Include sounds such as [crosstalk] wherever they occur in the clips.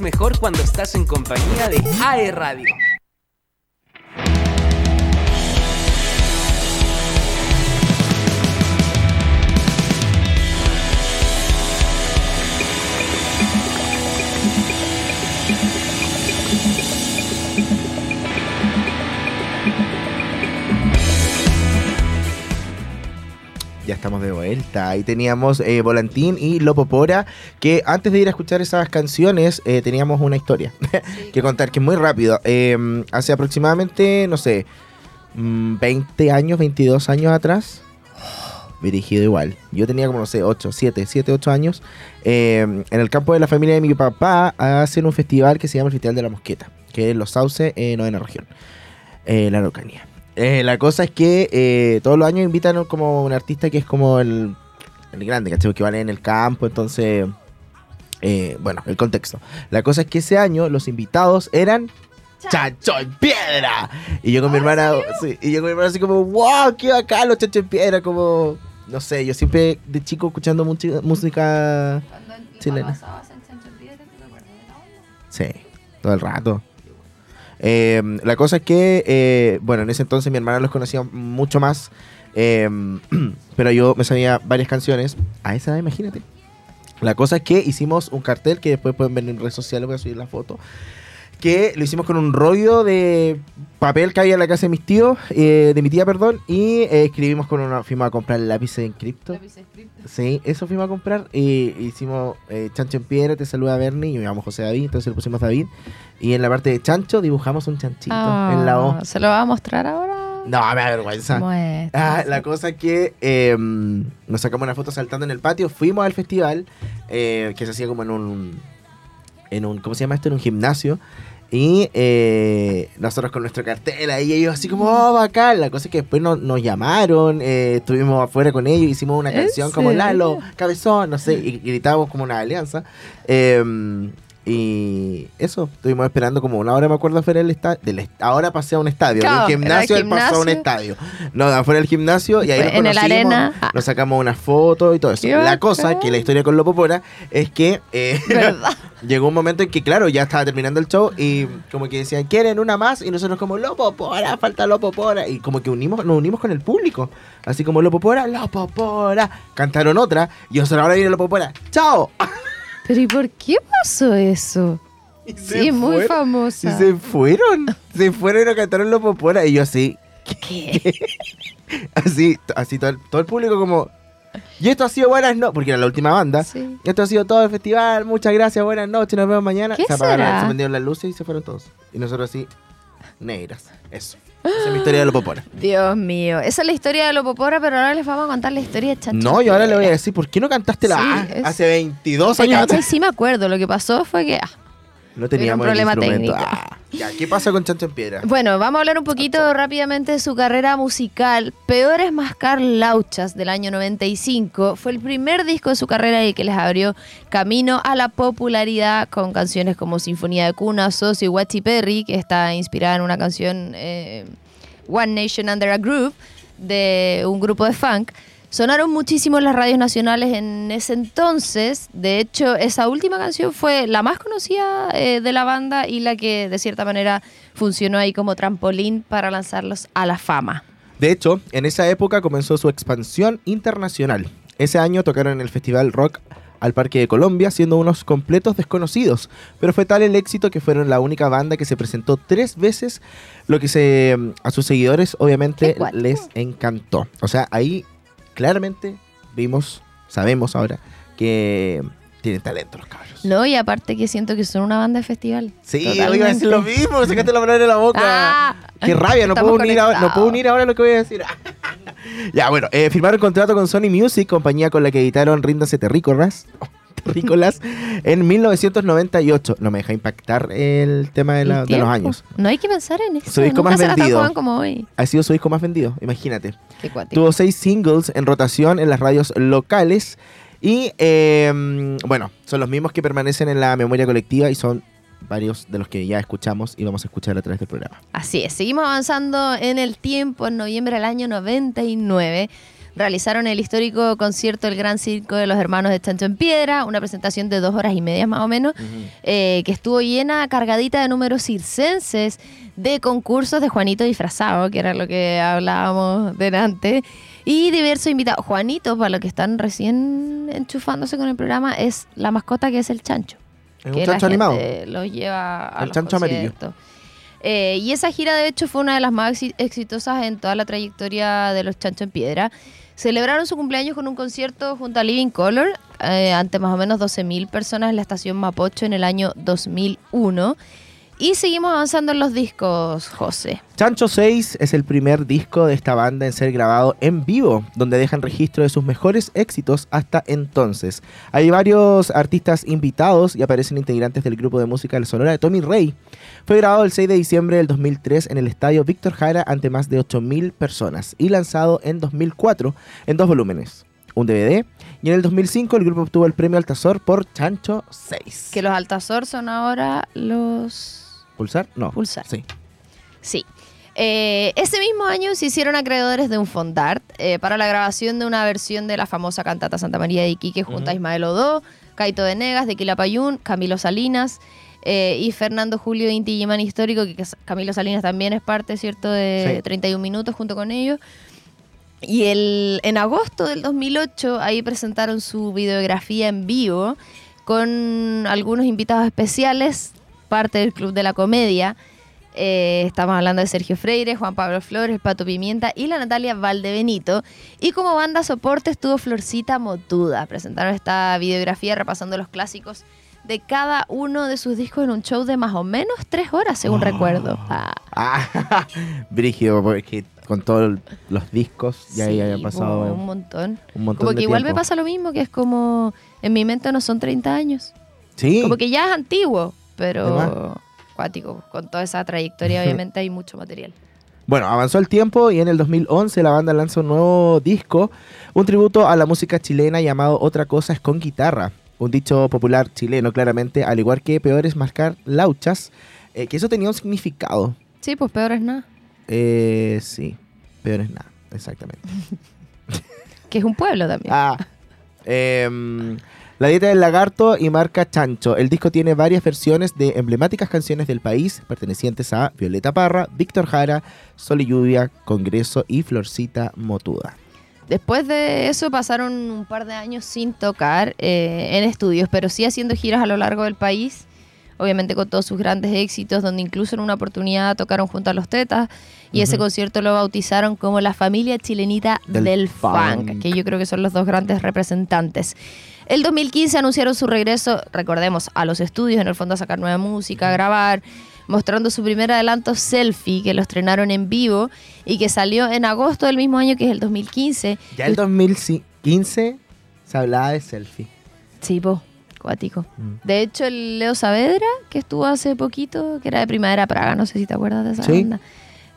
mejor cuando estás en compañía de AE Radio. Estamos de vuelta. Ahí teníamos eh, Volantín y Lopopora, que antes de ir a escuchar esas canciones eh, teníamos una historia [laughs] que contar, que es muy rápido. Eh, hace aproximadamente, no sé, mm, 20 años, 22 años atrás, [gasps] dirigido igual. Yo tenía como, no sé, 8, 7, 7, 8 años. eh, en el campo de la familia de mi papá hacen un festival que se llama el Festival de la Mosqueta, que es en Los Sauces, en novena región, eh, la Araucanía. Eh, la cosa es que eh, todos los años invitan como un artista que es como el, el grande, ¿cachai? Que vale en el campo, entonces... eh, bueno, el contexto. La cosa es que ese año los invitados eran Chancho en Piedra. Y yo con mi hermana, sí, y yo con mi hermana así como, wow, qué bacán los Chancho en Piedra, como, no sé, yo siempre de chico escuchando muchi- música chilena. Sí, todo el rato. Eh, la cosa es que, eh, bueno, en ese entonces mi hermana los conocía mucho más, eh, [clears throat] pero yo me sabía varias canciones. A esa edad, imagínate. La cosa es que hicimos un cartel que después pueden ver en redes sociales, voy a subir la foto. Que lo hicimos con un rollo de papel que había en la casa de mis tíos, eh, de mi tía, perdón, y eh, escribimos con una. Fuimos a comprar lápices en cripto. Sí, eso fuimos a comprar y hicimos eh, Chancho en piedra, te saluda Bernie, y me llamo José David, entonces le pusimos David. Y en la parte de Chancho dibujamos un chanchito en la O. Ah, ¿Se lo va a mostrar ahora? No, me da vergüenza. Ah, la cosa es que eh, nos sacamos una foto saltando en el patio, fuimos al festival, eh, que se hacía como en un, en un, ¿cómo se llama esto? En un gimnasio. Y eh, nosotros con nuestro cartel ahí, ellos así como, oh, bacán. La cosa es que después nos, nos llamaron, eh, estuvimos afuera con ellos, hicimos una ¿En canción como? Lalo, Cabezón, no sé, y gritábamos como una alianza. Eh, y eso, estuvimos esperando como una hora, me acuerdo, afuera del estadio. Ahora pasé a un estadio, Claro, del gimnasio, el él pasó a un estadio. No, afuera del gimnasio y ahí nos En el conocimos, arena. Nos sacamos unas fotos y todo eso. La cosa, que la historia con Lopopora, es que eh, [laughs] llegó un momento en que, claro, ya estaba terminando el show y como que decían, ¿quieren una más? Y nosotros como, Lopopora, falta Lopopora. Y como que unimos, nos unimos con el público. Así como, Lopopora, Lopopora. Cantaron otra y nosotros ahora viene Lopopora. ¡Chao! [laughs] Pero ¿y por qué pasó eso? Y Sí, muy fueron. Y famosa. se fueron. Se fueron y cantaron Lopopora. Y yo así, ¿Qué? [laughs] así, así todo el, todo el público como... Y esto ha sido buenas noches, porque era la última banda. Sí. Esto ha sido todo el festival. Muchas gracias, buenas noches, nos vemos mañana. ¿Qué se apagaron, será? se prendieron las luces y se fueron todos. Y nosotros así, negras. Eso. Esa es mi historia de los popora. Dios mío. Esa es la historia de Lopopora, pero ahora les vamos a contar la historia de Chancho. No, y ahora le voy a decir, ¿por qué no cantaste la Sí, A es- hace 22 Oye, años? ¿cachai? sí me acuerdo. Lo que pasó fue que... ah, No teníamos un problema técnico. Ah, ya, ¿qué pasa con Chancho en Piedra? Bueno, vamos a hablar un poquito rápidamente de su carrera musical. Peores Mascar Lauchas del año 95 fue el primer disco de su carrera y que les abrió camino a la popularidad con canciones como Sinfonía de Cuna, Socio y Watchy Perry, que está inspirada en una canción eh, One Nation Under a Groove de un grupo de funk. Sonaron muchísimo en las radios nacionales en ese entonces. De hecho, esa última canción fue la más conocida eh, de la banda y la que de cierta manera funcionó ahí como trampolín para lanzarlos a la fama. De hecho, en esa época comenzó su expansión internacional. Ese año tocaron en el Festival Rock al Parque de Colombia, siendo unos completos desconocidos. Pero fue tal el éxito que fueron la única banda que se presentó tres veces, lo que se, a sus seguidores obviamente les encantó. O sea, ahí claramente vimos, sabemos ahora, que tienen talento los cabros. No, y aparte que siento que son una banda de festival. Sí, Totalmente. iba a decir lo mismo, sacaste la palabra de la boca. Ah, Qué rabia, no puedo, unir ahora, no puedo unir ahora lo que voy a decir. [laughs] ya, bueno, eh, firmaron contrato con Sony Music, compañía con la que editaron Ríndanse Terrícolas, [laughs] Terrícolas en 1998. No me deja impactar el tema de, la- El de los años. No hay que pensar en eso. Su disco Nunca más vendido. como hoy. Ha sido su disco más vendido, imagínate. Tuvo seis singles en rotación en las radios locales. Y eh, bueno, son los mismos que permanecen en la memoria colectiva y son varios de los que ya escuchamos y vamos a escuchar a través del programa. Así es, seguimos avanzando en el tiempo. En noviembre del año 99 realizaron el histórico concierto El Gran Circo de los Hermanos de Chancho en Piedra, una presentación de dos horas y media más o menos, eh, que estuvo llena, cargadita de números circenses, de concursos de Juanito disfrazado, que era lo que hablábamos delante, y diversos invitados. Juanito, para los que están recién enchufándose con el programa, es la mascota que es el chancho. Es que un chancho animado. gente Lo lleva a El los chancho amarillo. Eh, y esa gira, de hecho, fue una de las más exi- exitosas en toda la trayectoria de los Chancho en Piedra. Celebraron su cumpleaños con un concierto junto a Living Color eh, ante más o menos 12.000 personas en la estación Mapocho en el año 2001. Y seguimos avanzando en los discos, José. Chancho 6 es el primer disco de esta banda en ser grabado en vivo, donde dejan registro de sus mejores éxitos hasta entonces. Hay varios artistas invitados y aparecen integrantes del grupo de música del Sonora de Tommy Rey. Fue grabado el 6 de diciembre del 2003 en el estadio Víctor Jara ante más de 8.000 personas y lanzado en 2004 en dos volúmenes, un DVD, y en el 2005 el grupo obtuvo el premio Altazor por Chancho 6. Que los Altazor son ahora los... ¿Pulsar? No. Pulsar. Sí. Sí. Eh, ese mismo año se hicieron acreedores de un fondart eh, para la grabación de una versión de la famosa cantata Santa María de Iquique junto a Ismael Odó, Caito Venegas, de Quilapayún, Camilo Salinas eh, y Fernando Julio Inti Gimán Histórico, que, Camilo Salinas también es parte, ¿cierto?, de Sí. 31 Minutos junto con ellos. Y el, en agosto del 2008 ahí presentaron su videografía en vivo con algunos invitados especiales, parte del Club de la Comedia. Eh, estamos hablando de Sergio Freire, Juan Pablo Flores, Pato Pimienta y la Natalia Valdebenito. Y como banda soporte estuvo Florcita Motuda. Presentaron esta videografía repasando los clásicos de cada uno de sus discos en un show de más o menos tres horas, según recuerdo. Ah, Ah, [laughs] brígido, porque con todos los discos ya sí, había pasado un montón. un montón Como de que igual me tiempo. pasa lo mismo, que es como, en mi mente no son 30 años. Sí, Como que ya es antiguo, pero cuático. Con toda esa trayectoria obviamente hay mucho material. bueno, avanzó el tiempo y en el 2011 la banda lanza un nuevo disco, un tributo a la música chilena llamado Otra cosa es con guitarra. Un dicho popular chileno, claramente, al igual que peor es marcar lauchas, eh, que eso tenía un significado. Sí, pues peor es nada. Eh, sí, peor es nada, exactamente. [laughs] Que es un pueblo también. Ah, em, La dieta del lagarto y marca Chancho. El disco tiene varias versiones de emblemáticas canciones del país pertenecientes a Violeta Parra, Víctor Jara, Sol y Lluvia, Congreso y Florcita Motuda. Después de eso pasaron un par de años sin tocar eh, en estudios, pero sí haciendo giras a lo largo del país, obviamente con todos sus grandes éxitos, donde incluso en una oportunidad tocaron junto a los Tetas y ese concierto lo bautizaron como la familia chilenita Del del, funk, funk. que yo creo que son los dos grandes representantes. El 2015 anunciaron su regreso, recordemos, a los estudios, en el fondo a sacar nueva música, a grabar, mostrando su primer adelanto selfie, que lo estrenaron en vivo y que salió en agosto del mismo año, que es el 2015. Ya el 2015 se hablaba de selfie. Sí, po, cuático. Mm. De hecho, el Leo Saavedra, que estuvo hace poquito, que era de Primavera Praga, no sé si te acuerdas de esa Sí. banda.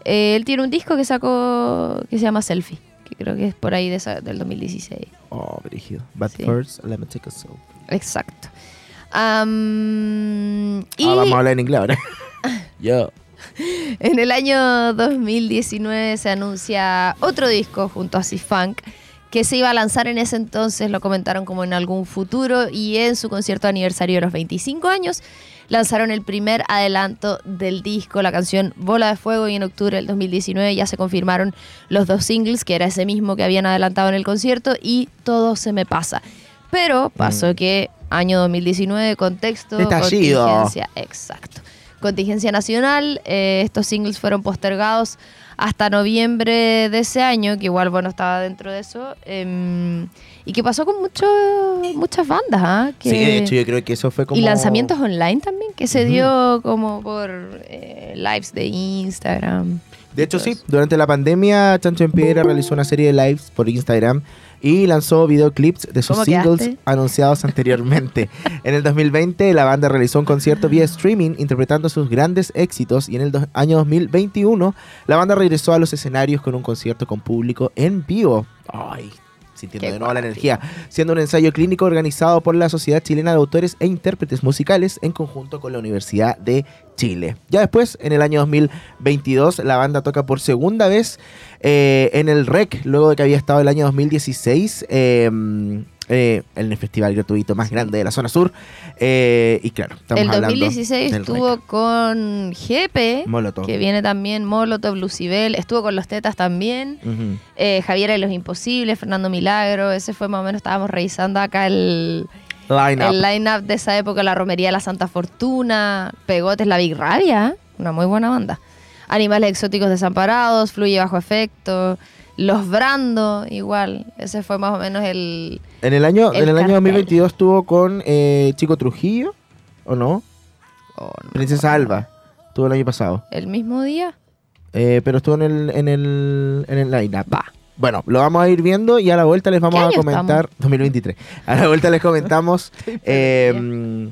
Eh, él tiene un disco que sacó que se llama Selfie, que creo que es por ahí de esa- del 2016. Oh, brígido. But Sí. first, let me take a selfie. Exacto. Y Ah, vamos a hablar en inglés ahora. [laughs] Yo. en el año 2019 se anuncia otro disco junto a C-Funk que se iba a lanzar en ese entonces, lo comentaron como en algún futuro, y en su concierto de aniversario de los 25 años lanzaron el primer adelanto del disco, la canción Bola de Fuego, y en octubre del 2019 ya se confirmaron los dos singles, que era ese mismo que habían adelantado en el concierto, y Todo se me pasa. Pero pasó que año 2019, contexto, Estallido. contingencia, exacto. Contingencia nacional, eh, estos singles fueron postergados hasta noviembre de ese año, que igual, bueno, estaba dentro de eso. em, y que pasó con mucho, muchas bandas, ¿ah? Que- Sí, de hecho yo creo que eso fue como... Y lanzamientos online también, que se dio como por eh, lives de Instagram. De hecho, sí, durante la pandemia, Chancho en Piedra realizó una serie de lives por Instagram y lanzó videoclips de sus ¿Cómo singles quedaste? anunciados [laughs] anteriormente. en el 2020, la banda realizó un concierto vía streaming interpretando sus grandes éxitos y en el año 2021, la banda regresó a los escenarios con un concierto con público en vivo. Ay, sintiendo Qué de nuevo la energía, siendo un ensayo clínico organizado por la Sociedad Chilena de Autores e Intérpretes Musicales en conjunto con la Universidad de Chile. Ya después, en el año 2022, la banda toca por segunda vez eh, en el REC, luego de que había estado el año 2016 eh, eh, en el festival gratuito más grande de la zona sur. Eh, y claro, estamos el hablando 2016 del estuvo REC. con GP, Molotov. que viene también Molotov, Lucibel, estuvo con los Tetas también, Ujú. eh, Javier de los Imposibles, Fernando Milagro, ese fue más o menos, estábamos revisando acá el, Line el up. line-up de esa época, la Romería de la Santa Fortuna, Pegotes, La Big Rabia, una muy buena banda. Animales exóticos desamparados, Fluye bajo efecto, Los Brando, igual, ese fue más o menos el... En el año, El en el año cartel. 2022 estuvo con eh, Chico Trujillo, ¿o no? oh, no Princesa. Alba. Estuvo el año pasado. ¿El mismo día? Eh, pero estuvo en el, en el, en el. Bueno, lo vamos a ir viendo y a la vuelta les vamos ¿Qué a comentar. 2023. A la vuelta les comentamos [laughs] eh,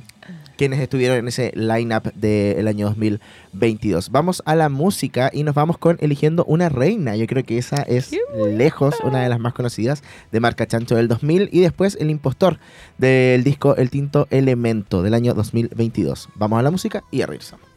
quienes estuvieron en ese line-up del año 2022. Vamos a la música y nos vamos con Eligiendo una Reina. Yo creo que esa es lejos una de las más conocidas de marca Chancho del 2000. Y después El Impostor del disco El Tinto Elemento del año 2022. Vamos a la música y a regresamos.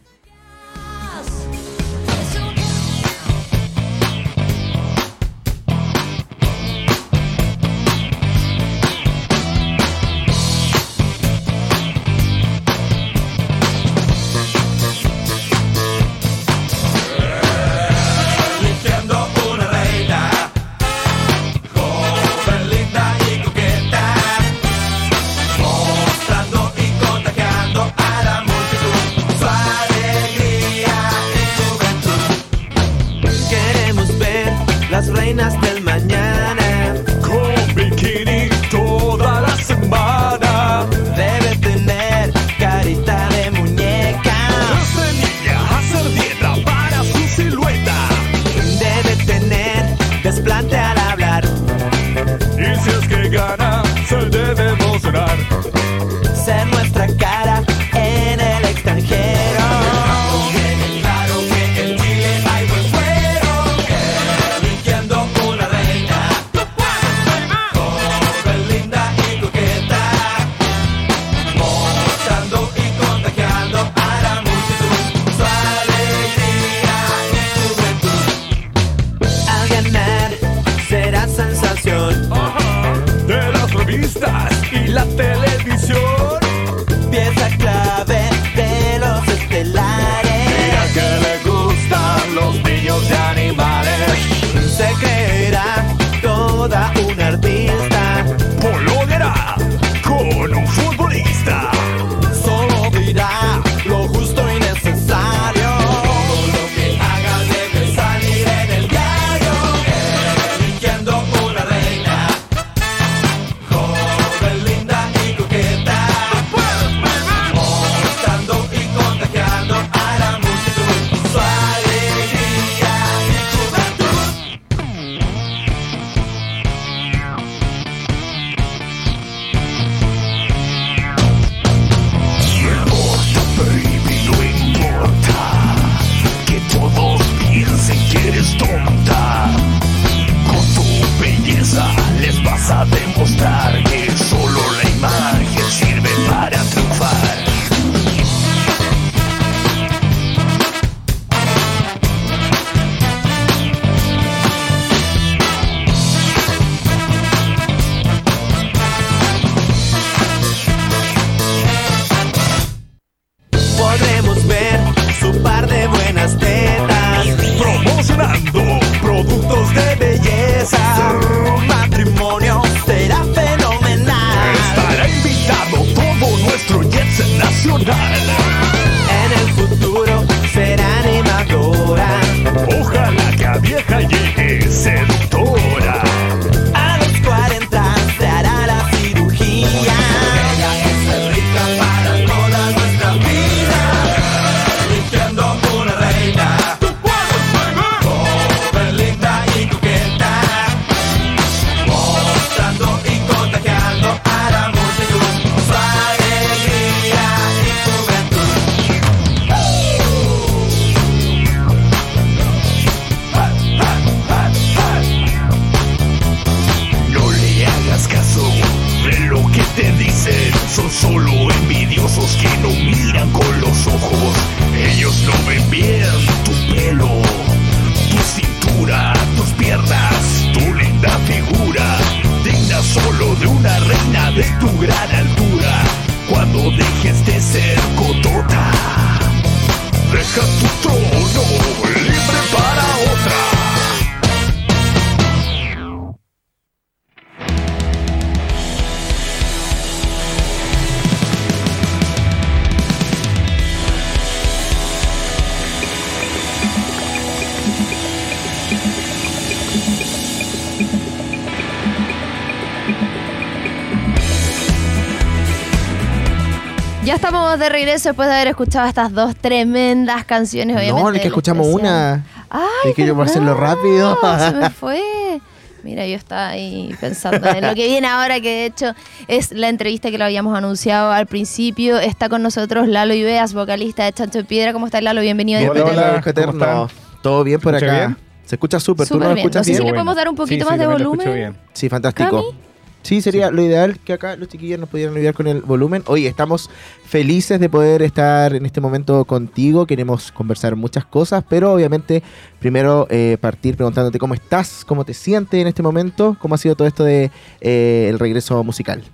Después de haber escuchado estas dos tremendas canciones. Obviamente, No, es que escuchamos especial. una. Ay, Es que yo por hacerlo rápido. Se me [laughs] fue. Mira, yo estaba ahí pensando en lo que viene ahora, que de hecho es la entrevista que lo habíamos anunciado al principio. Está con nosotros Lalo Ibeas, vocalista de Chancho de Piedra. ¿Cómo estás, Lalo? Bienvenido. Hola, hola. ¿cómo? Todo bien por ¿Se escucha acá. bien? Se escucha súper. ¿Tú Súper no bien. escuchas No sé si bien? le podemos dar un poquito Sí, más sí, de volumen. bien. Sí, fantástico. ¿Cami? Sí, sería lo ideal que acá los chiquillos nos pudieran ayudar con el volumen. Oye, estamos felices de poder estar en este momento contigo. Queremos conversar muchas cosas, pero obviamente primero eh, partir preguntándote cómo estás, cómo te sientes en este momento, cómo ha sido todo esto de eh, el regreso musical.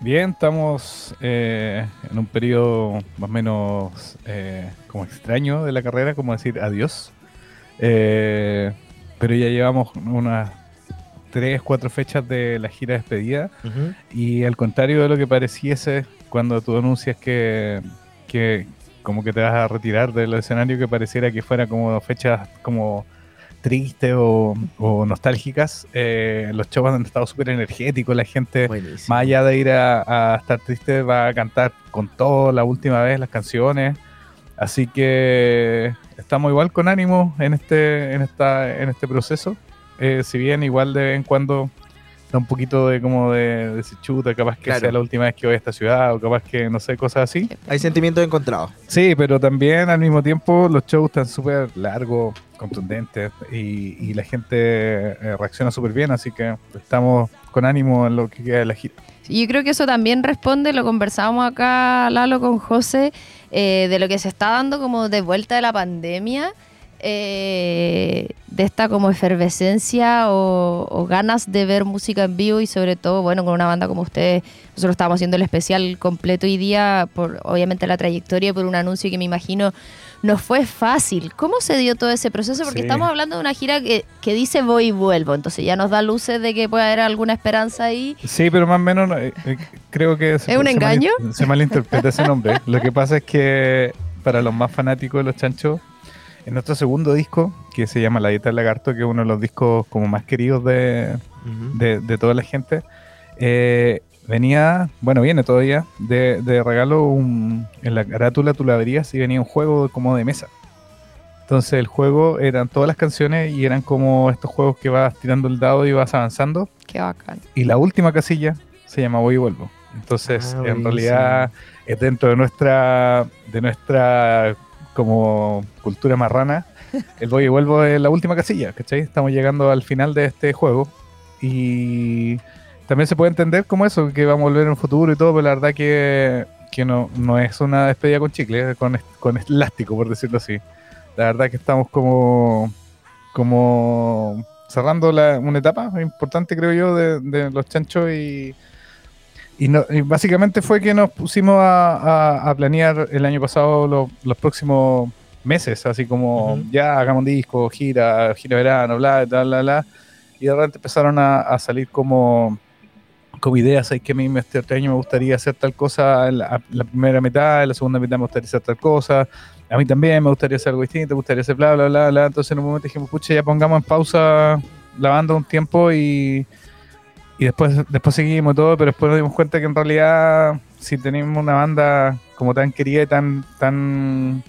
Bien, estamos eh, en un periodo más o menos como extraño de la carrera, como decir adiós. Pero ya llevamos unas tres, cuatro fechas de la gira despedida y al contrario de lo que pareciese cuando tú anuncias que, que como que te vas a retirar del escenario, que pareciera que fuera como fechas como tristes o, o nostálgicas, eh, los shows han estado súper energéticos, la gente Buenísimo. más allá de ir a, a estar triste, va a cantar con todo la última vez las canciones. Así que estamos igual con ánimo en este, en esta, en este proceso. Eh, si bien igual de vez en cuando da un poquito de como de, de chuta, capaz que Claro. sea la última vez que voy a esta ciudad, o capaz que no sé, cosas así. Hay sentimientos encontrados. Sí, pero también al mismo tiempo los shows están súper largos, contundentes y, y la gente eh, reacciona súper bien, así que estamos con ánimo en lo que queda de la gira. Y yo creo que eso también responde, lo conversábamos acá, Lalo, con José, eh, de lo que se está dando como de vuelta de la pandemia, eh, de esta como efervescencia o, o ganas de ver música en vivo y sobre todo, bueno, con una banda como ustedes, nosotros estábamos haciendo el especial completo hoy día, por obviamente la trayectoria, por un anuncio que me imagino no fue fácil. ¿Cómo se dio todo ese proceso? Porque Sí. estamos hablando de una gira que, que dice voy y vuelvo, entonces ya nos da luces de que puede haber alguna esperanza ahí. Sí, pero más o menos eh, eh, creo que se, ¿Es un se engaño? se malinterpreta ese nombre. Lo que pasa es que para los más fanáticos de los chanchos, en nuestro segundo disco, que se llama La Dieta del Lagarto, que es uno de los discos como más queridos de, de, de toda la gente, eh, venía, bueno, viene todavía, de, de regalo un- en la carátula tú la verías y venía un juego como de mesa. Entonces el juego eran todas las canciones y eran como estos juegos que vas tirando el dado y vas avanzando Qué bacán. y la última casilla se llama Voy y Vuelvo. Entonces, Ah, en realidad, es dentro de nuestra, de nuestra como cultura marrana, [laughs] el Voy y Vuelvo es la última casilla, ¿cachai? Estamos llegando al final de este juego y también se puede entender como eso, que vamos a volver en un futuro y todo, pero la verdad que, que no, no es una despedida con chicle, con, con elástico, por decirlo así. La verdad que estamos como, como cerrando la- una etapa importante, creo yo, de, de los chanchos y, y, no- y básicamente fue que nos pusimos a, a- a planear el año pasado lo- los próximos meses, así como Ujú. ya hagamos un disco, gira, gira verano, bla, bla, bla, bla. Y de repente empezaron a, a salir como, como ideas, hay que a mí me- este año me gustaría hacer tal cosa en la, la primera mitad, en la segunda mitad me gustaría hacer tal cosa, a mí también me gustaría hacer algo distinto, me gustaría hacer bla, bla, bla, bla. Entonces en un momento dijimos, pucha, ya pongamos en pausa la banda un tiempo y, y después, después seguimos todo, pero después nos dimos cuenta que en realidad si tenemos una banda como tan querida y tan, tan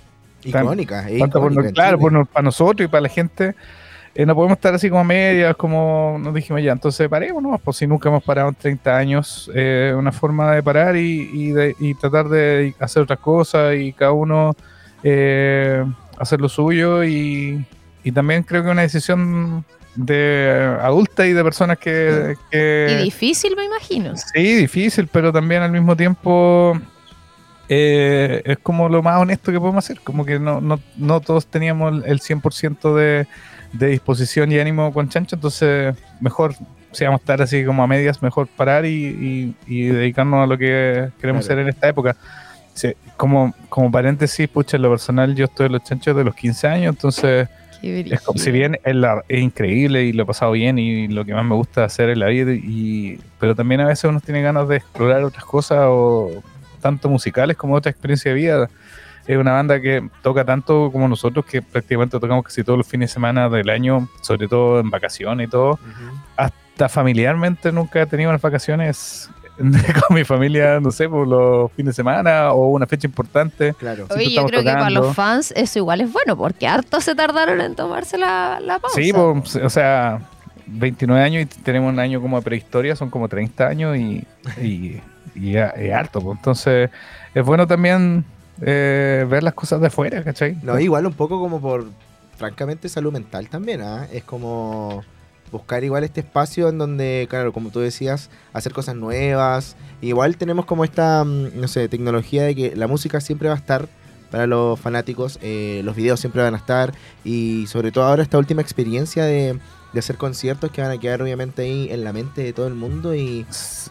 Icónica. por no- claro, por no- para nosotros y para la gente, eh, no podemos estar así como a medias, como nos dijimos ya, entonces paremos nomás, pues si nunca hemos parado en 30 años, eh, una forma de parar y, y de, y tratar de hacer otras cosas y cada uno eh, hacer lo suyo y, y también creo que una decisión de adulta y de personas que... que Y difícil, me imagino. Sí, difícil, pero también al mismo tiempo eh, es como lo más honesto que podemos hacer. Como que no, no, no todos teníamos el 100% de, de disposición y ánimo con Chancho, entonces mejor, si vamos a estar así como a medias, mejor parar y, y- y dedicarnos a lo que queremos Claro. hacer en esta época. Sí, como, como paréntesis, pucha, en lo personal, yo estoy en los chanchos de los 15 años, entonces es como, si bien es, la- es increíble y lo he pasado bien y lo que más me gusta hacer en la vida, y, pero también a veces uno tiene ganas de explorar otras cosas, o tanto musicales como otra experiencia de vida. Es una banda que toca tanto como nosotros, que prácticamente tocamos casi todos los fines de semana del año, sobre todo en vacaciones y todo. Hasta familiarmente nunca he tenido unas vacaciones [laughs] con mi familia, no sé, por los fines de semana o una fecha importante. Claro. Sí, Oye, yo creo que para los fans eso igual es bueno, porque harto se tardaron en tomarse la, la pausa. Sí, pues, o sea, 29 años y tenemos un año como de prehistoria, son como 30 años y, [laughs] y, y harto. pues. Entonces, es bueno también eh, ver las cosas de afuera, ¿cachai? No, igual un poco como por, francamente, salud mental también, ¿ah? Es como buscar igual este espacio en donde, claro, como tú decías, hacer cosas nuevas. Igual tenemos como esta, mm, no sé, tecnología de que la música siempre va a estar para los fanáticos, eh, los videos siempre van a estar y sobre todo ahora esta última experiencia de, de hacer conciertos que van a quedar obviamente ahí en la mente de todo el mundo y,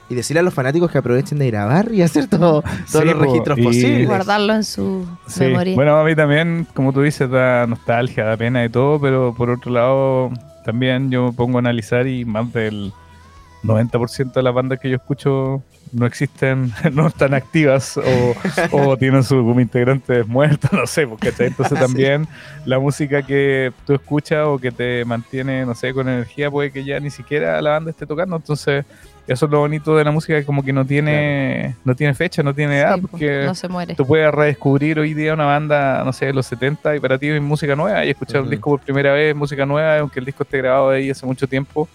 y decirle a los fanáticos que aprovechen de grabar y hacer todo- todos Sí, los registros y- posibles. Guardarlo en su Sí, memoria. bueno, a mí también, como tú dices, da nostalgia, da pena y todo, pero por otro lado, también yo me pongo a analizar y más del 90% de las bandas que yo escucho no existen, [laughs] no están activas o, o [laughs] tienen su como integrantes muertos, [laughs] no sé, porque entonces también la música que tú escuchas o que te mantiene, no sé, con energía, puede que ya ni siquiera la banda esté tocando, entonces eso es lo bonito de la música, que como que no tiene, no tiene fecha, no tiene edad, Sí, po, porque no se muere. Tú puedes redescubrir hoy día una banda, no sé, de los 70 y para ti es música nueva y escuchar un Ujú. disco por primera vez, música nueva, aunque el disco esté grabado ahí hace mucho tiempo.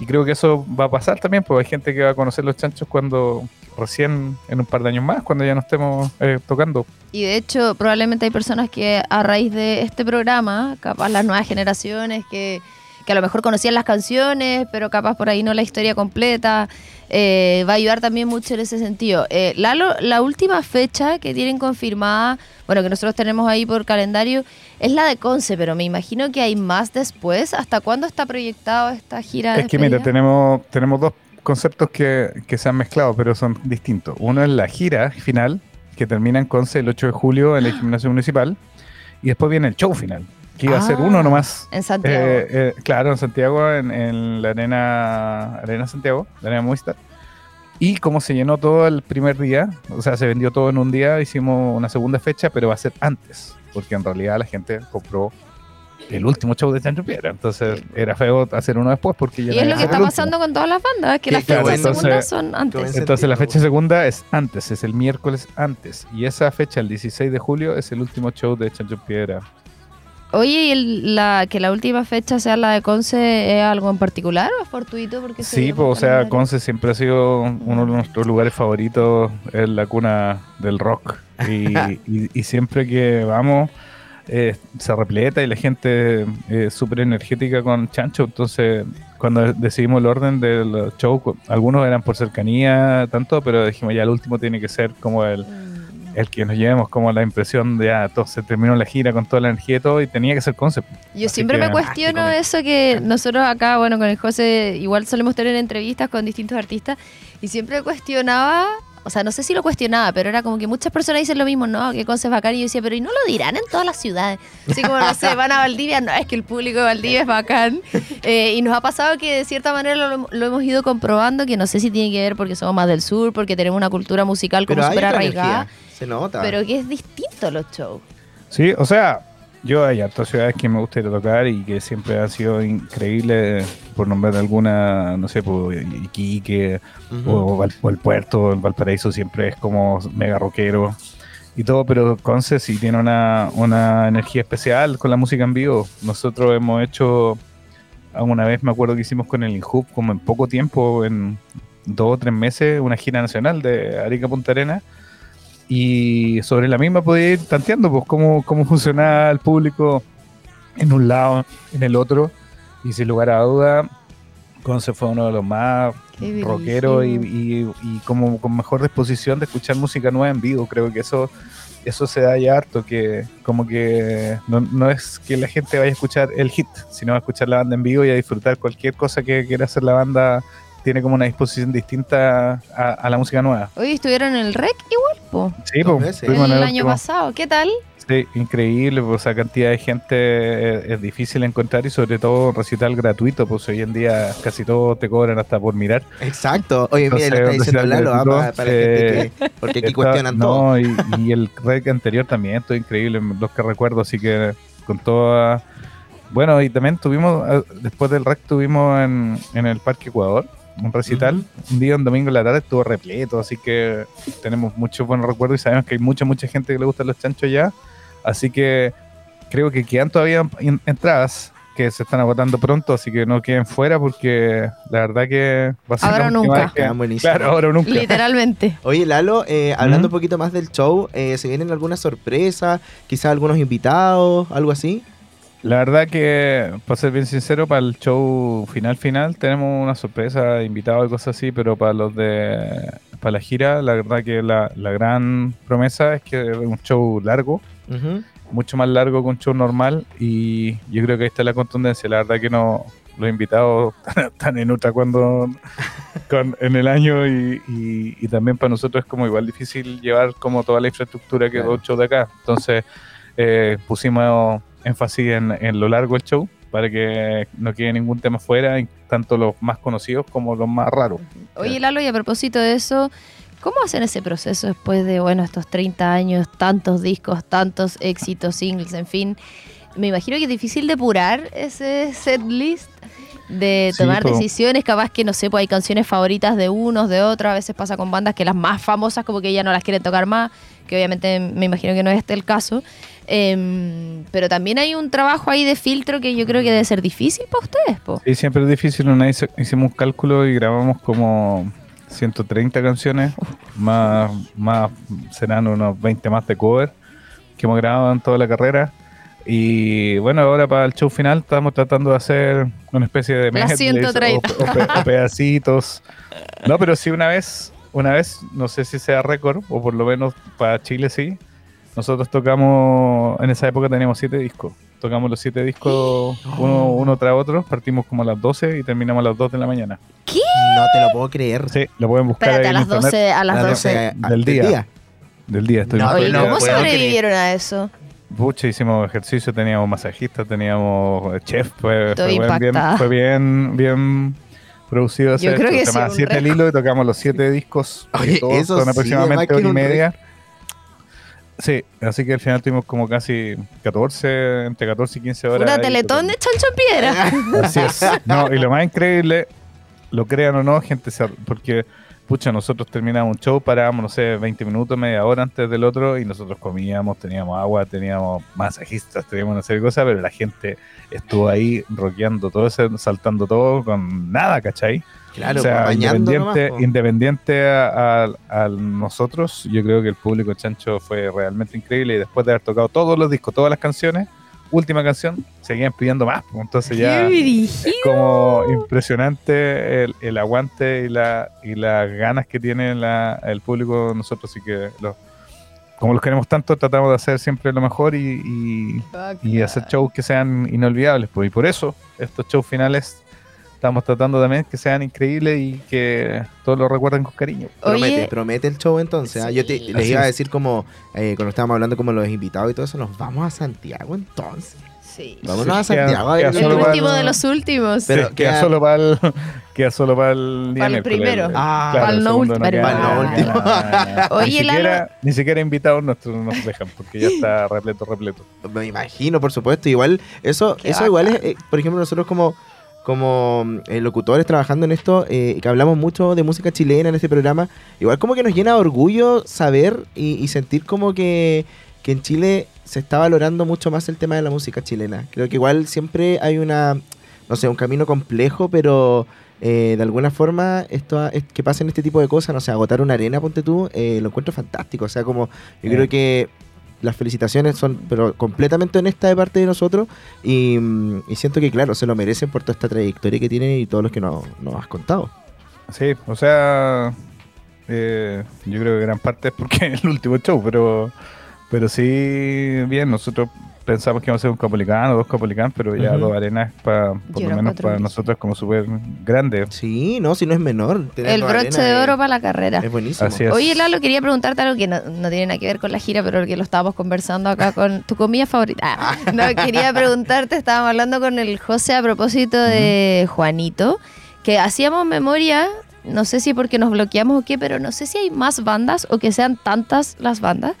Y creo que eso va a pasar también, porque hay gente que va a conocer los chanchos cuando recién, en un par de años más, cuando ya no estemos eh, tocando. Y de hecho, probablemente hay personas que a raíz de este programa, capaz las nuevas generaciones que, que a lo mejor conocían las canciones, pero capaz por ahí no la historia completa, eh, va a ayudar también mucho en ese sentido. Eh, Lalo, la última fecha que tienen confirmada, bueno, que nosotros tenemos ahí por calendario, es la de Conce, pero me imagino que hay más después. ¿Hasta cuándo está proyectado esta gira? de Es que mira, despedida? tenemos, tenemos dos conceptos que, que se han mezclado, pero son distintos. Uno es la gira final, que termina en Conce el 8 de julio en el gimnasio municipal, y después viene el show final, que iba a ser Ah. uno nomás. En Santiago. Eh, eh, claro, en Santiago, en, en la arena, arena Santiago, la arena Movistar. Y como se llenó todo el primer día, o sea, se vendió todo en un día, hicimos una segunda fecha, pero va a ser antes, porque en realidad la gente compró el último show de Chancho Piedra. Entonces era feo hacer uno después porque ya y es lo que está el último. pasando con todas las bandas, que las qué fechas bueno. segundas Entonces- son antes. Entonces la fecha segunda es antes, es el miércoles antes. Y esa fecha, el 16 de julio, es el último show de Chancho Piedra. Oye, ¿y el- la, que la última fecha sea la de Conce es algo en particular o es fortuito? Porque Sí, pues, o sea? Conce siempre ha sido uno de nuestros lugares favoritos, es la cuna del rock. Y, [laughs] y- y siempre que vamos, eh, se repleta y la gente es súper energética con Chancho. Entonces, cuando decidimos el orden de los shows, cu- algunos eran por cercanía, tanto, pero dijimos ya el último tiene que ser como el, Mm. El que nos llevemos como la impresión de ya todo se terminó la gira con toda la energía y todo, y tenía que ser Conce. Yo Así siempre que- me cuestiono Ah, qué eso que nosotros acá, bueno, con el José igual solemos tener entrevistas con distintos artistas y siempre cuestionaba, o sea, no sé si lo cuestionaba, pero era como que muchas personas dicen lo mismo, no, que Conce es bacán y yo decía, pero ¿y no lo dirán en todas las ciudades? Así como, no sé, van a Valdivia, no, es que el público de Valdivia es bacán. Eh, y nos ha pasado que de cierta manera lo, lo hemos ido comprobando, que no sé si tiene que ver porque somos más del sur, porque tenemos una cultura musical como súper arraigada, energía, se nota. pero que es distinto a los shows. Sí, o sea, yo hay hartas ciudades que me gusta ir a tocar y que siempre han sido increíbles, por nombrar alguna, no sé, por Iquique Ujú. o, Val- o el puerto, el Valparaíso siempre es como mega rockero y todo, pero Conce sí tiene una, una energía especial con la música en vivo. Nosotros hemos hecho, alguna vez me acuerdo que hicimos con el Inhub, como en poco tiempo, en dos o tres meses, una gira nacional de Arica Punta Arena. Y sobre la misma podía ir tanteando pues cómo, cómo funcionaba el público en un lado, en el otro. Y sin lugar a duda, Conce fue uno de los más Qué rockero y, brígido. y- y como con mejor disposición de escuchar música nueva en vivo. Creo que eso eso se da ya harto, que como que no, no es que la gente vaya a escuchar el hit, sino a escuchar la banda en vivo y a disfrutar cualquier cosa que quiera hacer la banda. Tiene como una disposición distinta a, a la música nueva. Hoy estuvieron en el REC igual, po. Sí, pues, veces. en el el año último. pasado. ¿Qué tal? Sí, increíble, pues esa cantidad de gente es, es difícil encontrar y sobre todo recital gratuito, pues hoy en día casi todo te cobran hasta por mirar. Exacto. Oye, mira, lo está diciendo Lalo, ah, gratuito, para, gente eh, que. Porque aquí cuestionan no, todo. Y, y el rec anterior también, todo increíble, los que recuerdo, así que con toda... Bueno, y también tuvimos, eh, después del rec tuvimos en, en el Parque Ecuador, un recital. Un día, un domingo en la tarde, estuvo repleto, así que tenemos muchos buenos recuerdos y sabemos que hay mucha, mucha gente que le gustan los chanchos ya. Así que creo que quedan todavía en- entradas que se están agotando pronto, así que no queden fuera porque la verdad que va a ser Ahora la nunca. que-. Claro, ahora o nunca. Literalmente. [laughs] Oye, Lalo, eh, hablando ¿Mm? un poquito más del show, eh, ¿se vienen algunas sorpresas? Quizás algunos invitados, algo así. La verdad que, para ser bien sincero, para el show final final tenemos una sorpresa, invitados y cosas así, pero para los de para la gira, la verdad que la, la gran promesa es que es un show largo, mucho más largo que un show normal y yo creo que ahí está la contundencia. La verdad que no los invitados [laughs] están en otra cuando con- en el año y, y- y también para nosotros es como igual difícil llevar como toda la infraestructura que Claro. dos shows de acá. Entonces eh, pusimos énfasis en, en lo largo del show para que no quede ningún tema fuera, tanto los más conocidos como los más raros. Oye, Lalo, y a propósito de eso, ¿cómo hacen ese proceso después de, bueno, estos 30 años, tantos discos, tantos éxitos, singles, en fin? Me imagino que es difícil depurar ese set list, de tomar decisiones, capaz que, no sé, pues hay canciones favoritas de unos, de otros, a veces pasa con bandas que las más famosas como que ya no las quieren tocar más, que obviamente me imagino que no es este el caso. Em, pero también hay un trabajo ahí de filtro que yo creo que debe ser difícil para ustedes, po. Sí, siempre es difícil. Una vez hicimos un cálculo y grabamos como 130 canciones, [laughs] más, más serán unos 20 más de cover que hemos grabado en toda la carrera. Y bueno, ahora para el show final estamos tratando de hacer una especie de 130. O, o pe- o pedacitos. No, pero sí una vez, una vez, no sé si sea récord, o por lo menos para Chile sí. Nosotros tocamos, en esa época teníamos siete discos. Tocamos los siete discos [gasps] uno, uno tras otro. Partimos como a las 12 y terminamos a las 2 de la mañana. No te lo puedo creer. Sí, lo pueden buscar Espérate, ahí a en las internet. 12, a las A 12. a- del día. Del día, estoy No, ¿cómo sobrevivieron a eso? Pucha, hicimos ejercicio, teníamos masajistas, teníamos eh, chef, fue, fue bien, fue bien, bien producido ese Yo creo que Se Siete al. Hilo y tocamos los siete discos. Oye, todos eso son sí, aproximadamente hora y media. Sí, así que al final tuvimos como casi 14, entre 14 y 15 horas. Una teletón de chancho piedra. Así es. No, y lo más increíble, lo crean o no, gente, se- porque, pucha, nosotros terminamos un show, parábamos, no sé, 20 minutos, media hora antes del otro, y nosotros comíamos, teníamos agua, teníamos masajistas, teníamos una serie de cosas, pero la gente estuvo ahí rockeando todo ese, saltando todo con nada, ¿cachai? Claro, o sea, bañando nomás, independiente, independiente a, a- a nosotros, yo creo que el público chancho fue realmente increíble y después de haber tocado todos los discos, todas las canciones, última canción, seguían pidiendo más, pues, entonces ya ¡Qué brígido! como impresionante el, el aguante y, la, y las ganas que tiene la- el público. Nosotros sí que, los, como los queremos tanto, tratamos de hacer siempre lo mejor y, y- y hacer shows que sean inolvidables. Pues, y por eso estos shows finales estamos tratando también que sean increíbles y que todos lo recuerden con cariño. Promete, Oye, promete el show entonces. ¿ah? Yo te, les Así iba a es. decir como, eh, cuando estábamos hablando como los invitados y todo eso, nos vamos a Santiago entonces. sí. Vámonos a Sí, queda- Santiago. queda El solo para último el- de los últimos. Pero Sí, queda, queda- solo para el, [laughs] queda solo para el día Para el miércoles. primero. Ah, Claro, para el no segundo último, queda para el no último. nada, nada. [laughs] Oye, ni, siquiera, Lalo. ni siquiera invitados nuestros nos dejan porque ya está repleto, repleto. Me imagino, por supuesto. Igual, eso, Qué eso igual es, eh, por ejemplo, nosotros como, como eh, locutores trabajando en esto, eh, que hablamos mucho de música chilena en este programa, igual como que nos llena de orgullo saber y, y sentir como que, que en Chile se está valorando mucho más el tema de la música chilena. Creo que igual siempre hay una, no sé, un camino complejo, pero eh, de alguna forma esto es- que pasen este tipo de cosas, no sé, agotar una arena, ponte tú, eh, lo encuentro fantástico. O sea, como yo creo que las felicitaciones son pero completamente honestas de parte de nosotros y, mm, y siento que claro, se lo merecen por toda esta trayectoria que tienen y todos los que nos, nos has contado. Sí, o sea, eh, yo creo que gran parte es porque [laughs] es el último show, pero pero sí, bien, nosotros pensamos que íbamos a hacer un Capolicán o dos Capolicán, pero ya dos arenas, para, por Yo lo menos para nosotros es como súper grande. Sí, no, si no es menor. El broche de es- oro para la carrera. Es buenísimo. Así es. Oye, Lalo, quería preguntarte algo que no, no tiene nada que ver con la gira, pero que lo estábamos conversando acá con tu comida favorita. Ah, no, [laughs] quería preguntarte, estábamos hablando con el José a propósito de Juanito, que hacíamos memoria no sé si porque nos bloqueamos o qué, pero no sé si hay más bandas o que sean tantas las bandas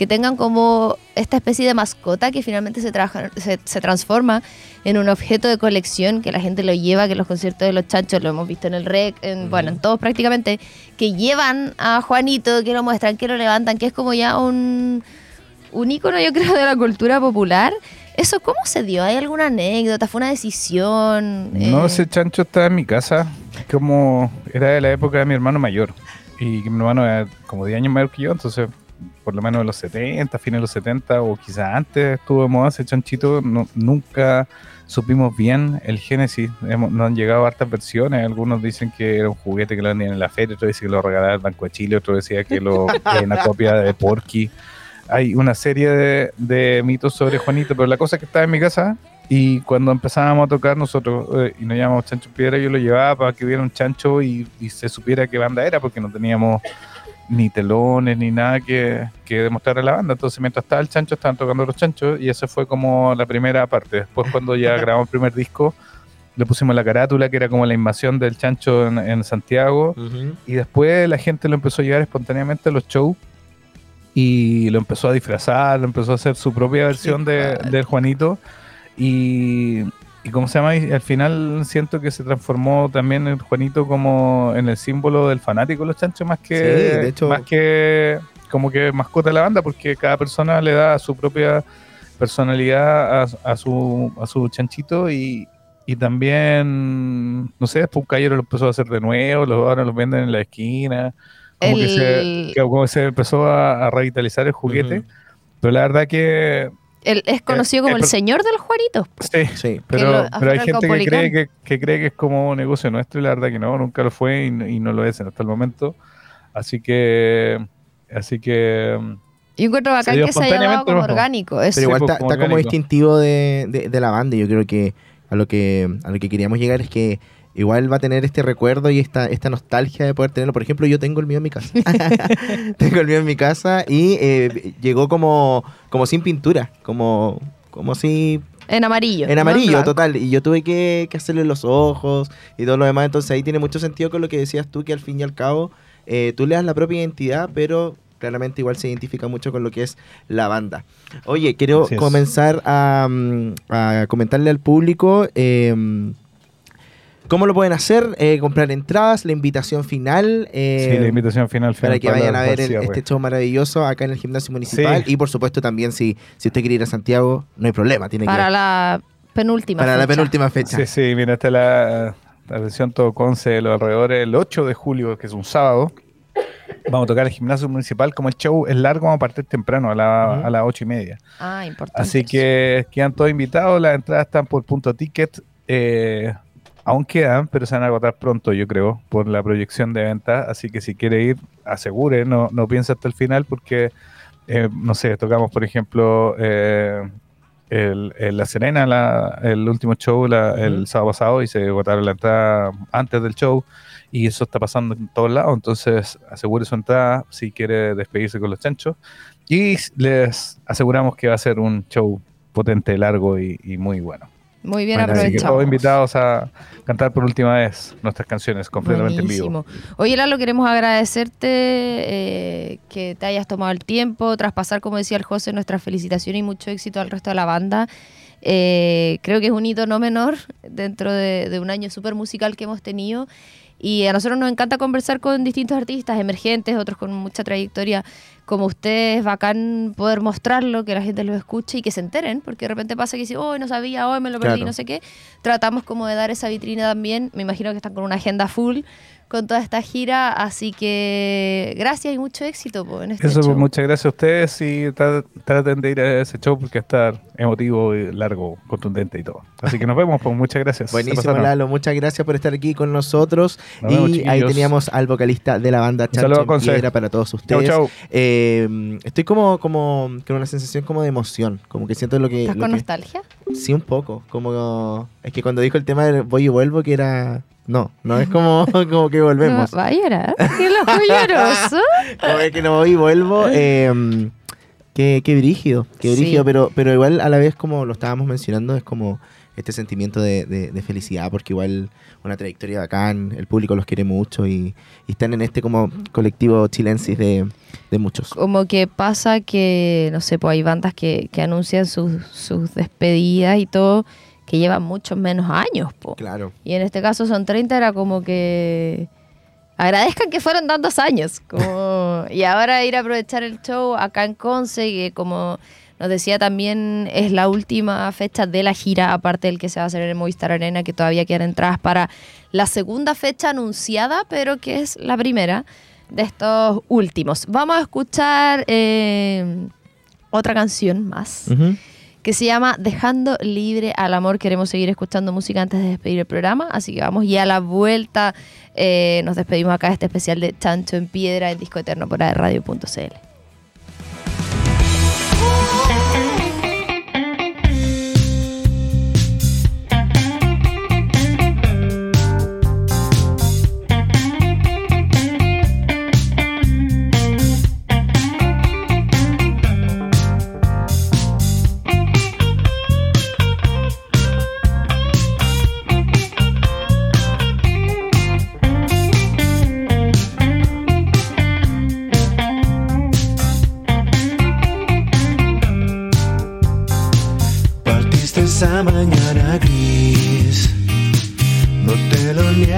que tengan como esta especie de mascota que finalmente se, trabaja- se, se transforma en un objeto de colección que la gente lo lleva, que los conciertos de los chanchos lo hemos visto en el REC, en, bueno, en todos prácticamente, que llevan a Juanito, que lo muestran, que lo levantan, que es como ya un, un ícono, yo creo, de la cultura popular. ¿Eso cómo se dio? ¿Hay alguna anécdota? ¿Fue una decisión? No, Eh, ese chancho estaba en mi casa, como era de la época de mi hermano mayor. Y mi hermano era como 10 años mayor que yo, entonces por lo menos en los 70, fines de los 70 o quizás antes estuvo de moda ese chanchito. No, nunca supimos bien el génesis. Hemos- nos han llegado hartas versiones. Algunos dicen que era un juguete que lo vendían en la feria, otros dicen que lo regalaba el Banco de Chile, otro decía que lo era una [laughs] copia de Porky. Hay una serie de, de mitos sobre Juanito, pero la cosa es que estaba en mi casa y cuando empezábamos a tocar nosotros eh, y nos llamamos Chancho Piedra, yo lo llevaba para que hubiera un chancho y, y se supiera qué banda era, porque no teníamos ni telones ni nada que, que demostrara la banda. Entonces, mientras estaba el chancho, estaban tocando los chanchos y esa fue como la primera parte. Después, cuando ya [laughs] grabamos el primer disco, le pusimos la carátula, que era como la invasión del chancho en, en Santiago. Y después la gente lo empezó a llevar espontáneamente a los shows y lo empezó a disfrazar, lo empezó a hacer su propia versión de, del Juanito. Y, y ¿cómo se llama? Y al final siento que se transformó también el Juanito como en el símbolo del fanático de los chanchos, más que, Sí, de hecho- más que como que mascota de la banda, porque cada persona le da su propia personalidad a, a su, a su chanchito y, y también, no sé, después un caballero lo empezó a hacer de nuevo, los, ahora los venden en la esquina. Como, que, se, que como se empezó a, a revitalizar el juguete. Pero la verdad que él es conocido como eh, el pero- señor de los Juanitos. sí, Sí. pero, pero hay gente que cree que, que cree que es como un negocio nuestro y la verdad que no, nunca lo fue y, no- y no lo es hasta el momento. Así que, así que Yo encuentro bacán que se haya dado como ¿no? orgánico. Eso. Pero igual pues, está, como está como distintivo de, de- de la banda. Yo creo que a lo que a lo que queríamos llegar es que igual va a tener este recuerdo y esta, esta nostalgia de poder tenerlo. Por ejemplo, yo tengo el mío en mi casa. [laughs] tengo el mío en mi casa y eh, llegó como, como sin pintura, como, como si En amarillo. en no amarillo, total. Y yo tuve que, que hacerle los ojos y todo lo demás. Entonces ahí tiene mucho sentido con lo que decías tú, que al fin y al cabo eh, tú le das la propia identidad, pero claramente igual se identifica mucho con lo que es la banda. Oye, quiero comenzar a, mm, a comentarle al público. eh, ¿Cómo lo pueden hacer? Eh, comprar entradas, la invitación final. eh, sí, la invitación final. para que vayan a la- ver el- este show maravilloso acá en el gimnasio municipal. Sí. Y por supuesto también si, si usted quiere ir a Santiago, no hay problema. Tiene que Para la penúltima. para la fecha. penúltima fecha. Sí, sí, mira, es la, la atención todo Conce de los alrededores. El 8 de julio, que es un sábado, vamos a tocar el gimnasio municipal. Como el show es largo, vamos a partir temprano, a, la- a las 8 y media. Ah, importante. Así que quedan todos invitados. Las entradas están por punto ticket. eh, aún quedan, pero se van a agotar pronto, yo creo, por la proyección de venta. Así que si quiere ir, asegure, no, no piense hasta el final, porque, eh, no sé, tocamos, por ejemplo, eh, el, el La Serena, la- el último show la- el sábado pasado, y se agotaron la entrada antes del show. Y eso está pasando en todos lados. Entonces, asegure su entrada si quiere despedirse con los chanchos. Y les aseguramos que va a ser un show potente, largo y, y muy bueno. Muy bien Bueno, aprovechado. todos invitados a cantar por última vez nuestras canciones completamente en vivo. Buenísimo. Oye, Lalo, queremos agradecerte eh, que te hayas tomado el tiempo, traspasar, como decía el José, nuestra felicitación y mucho éxito al resto de la banda. Eh, creo que es un hito no menor dentro de, de un año súper musical que hemos tenido. Y a nosotros nos encanta conversar con distintos artistas emergentes, otros con mucha trayectoria como ustedes. Bacán poder mostrarlo, que la gente lo escuche y que se enteren, porque de repente pasa que dicen, hoy no sabía, hoy me lo perdí, Claro. no sé qué. Tratamos como de dar esa vitrina también. Me imagino que están con una agenda full con toda esta gira, así que gracias y mucho éxito po, en este Eso, pues, show. muchas gracias a ustedes y tra- traten de ir a ese show porque estar emotivo, y largo, contundente y todo. Así que nos vemos, pues muchas gracias. Buenísimo. Lalo. Muchas gracias por estar aquí con nosotros. Nos vemos, y ahí teníamos al vocalista de la banda Conce. Piedra para todos Chau, ustedes. chau. Eh, estoy como, como con una sensación como de emoción. Como que siento lo que. ¿Estás lo con que- nostalgia? Sí, un poco. Como. Es que cuando dijo el tema de voy y vuelvo, que era. No, no es como, [laughs] como que volvemos. No, va a llorar. ¡Qué loco lloroso! [laughs] Como es que no voy y vuelvo. eh, qué, qué brígido, qué Sí. brígido, pero, pero igual a la vez como lo estábamos mencionando, es como este sentimiento de, de- de felicidad, porque igual una trayectoria bacán, el público los quiere mucho y, y están en este como colectivo chilensis de, de muchos. Como que pasa que, no sé, pues hay bandas que, que anuncian sus, sus despedidas y todo, que llevan muchos menos años, po. Claro. Y en este caso son 30, era como que agradezcan que fueron tantos años. Como, [laughs] y ahora ir a aprovechar el show acá en Conce, que como nos decía también es la última fecha de la gira, aparte del que se va a hacer en el Movistar Arena, que todavía quedan entradas para la segunda fecha anunciada, pero que es la primera de estos últimos. Vamos a escuchar eh, otra canción más Ujú. Que se llama Dejando libre al amor. Queremos seguir escuchando música antes de despedir el programa, así que vamos y a la vuelta eh, nos despedimos acá de este especial de Chancho en Piedra, el disco eterno por radio.cl.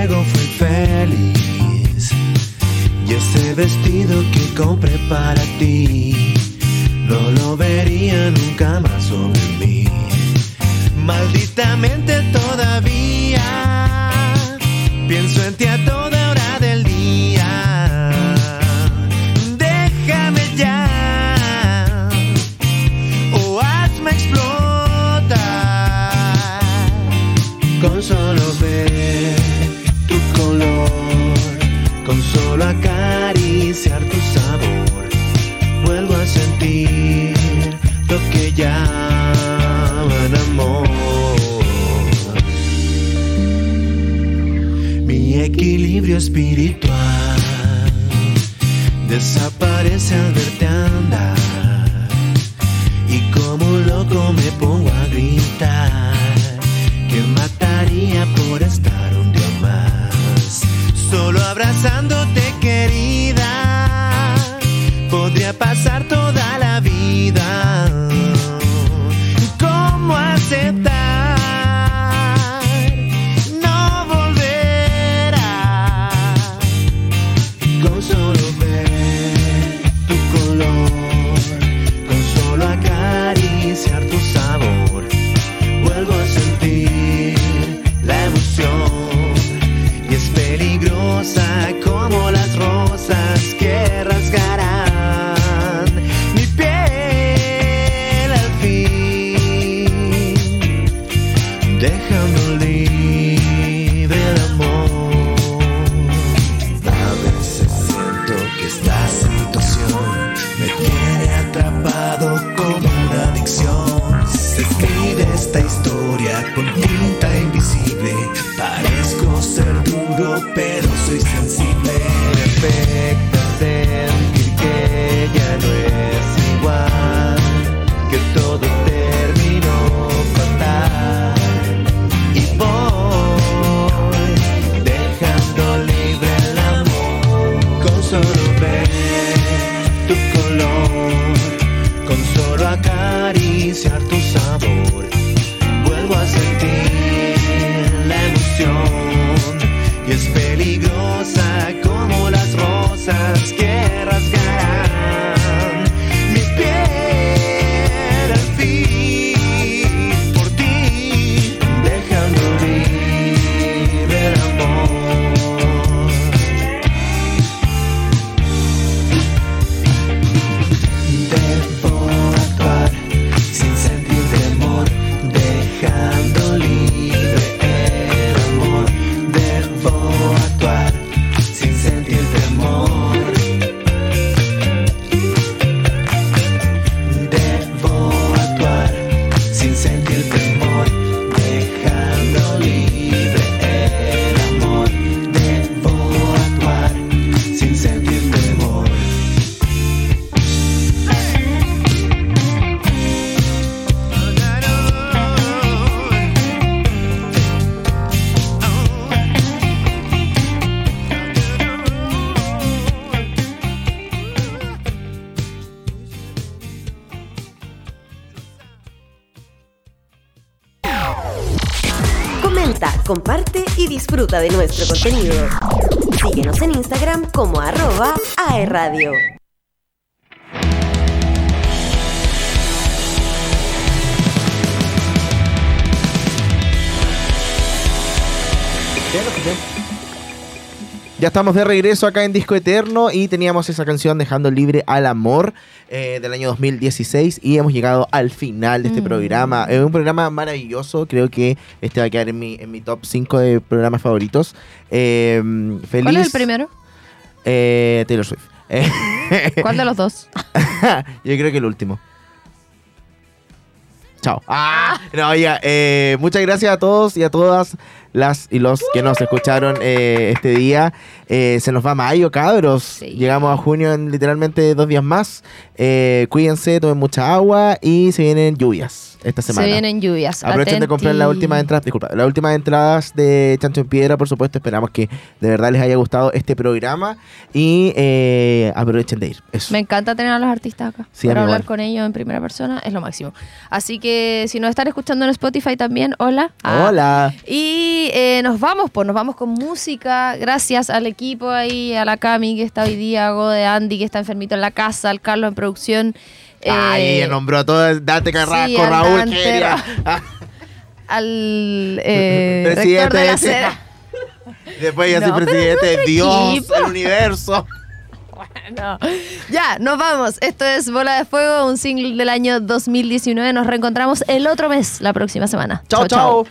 fui feliz. Y ese vestido que compré para ti, no lo vería nunca más sobre mí. Malditamente todavía, pienso en ti a toda espiritual. Desaparece al verte andar. Y como un loco me pongo a gritar Que mataría por estar un día más. Solo abrazándote querida Podría pasar toda la vida de nuestro contenido. Síguenos en Instagram como arroba aerradio. Ya estamos de regreso acá en Disco Eterno y teníamos esa canción Dejando Libre al Amor eh, del año 2016 y hemos llegado al final de este Mm. programa. Es un programa maravilloso, creo que este va a quedar en mi, en mi top 5 de programas favoritos. Eh, feliz. ¿Cuál es el primero? Eh, Taylor Swift. Eh, ¿Cuál de los dos? [laughs] Yo creo que el último. Chao. Ah, no, ya. eh, muchas gracias a todos y a todas las y los que nos escucharon eh, este día. Eh, se nos va mayo, cabros. Sí. Llegamos a junio en literalmente dos días más. Eh, cuídense, tomen mucha agua y se vienen lluvias esta semana. Se vienen lluvias. Aprovechen de comprar las últimas entradas, disculpa, las últimas entradas de Chancho en Piedra, por supuesto. Esperamos que de verdad les haya gustado este programa y aprovechen de ir. Eso. Me encanta tener a los artistas acá. Sí, Para hablar igual. con ellos en primera persona es lo máximo. Así que si nos están escuchando en Spotify también, hola. Ah. Hola. Y eh, nos vamos, pues nos vamos con música. Gracias al equipo ahí, a la Cami que está hoy día, a Gode, Andy que está enfermito en la casa, al Carlos en producción. Ay, eh, ella nombró a todas, Dante Carrasco, sí, Raúl, Dante, [laughs] al eh, [laughs] Presidente rector de la seda. Después ya soy No, pero presidente de [laughs] Dios, equipo. el universo. No. Ya, nos vamos. Esto es Bola de Fuego, un single del año 2019. Nos reencontramos el otro mes, la próxima semana. Chao, chao.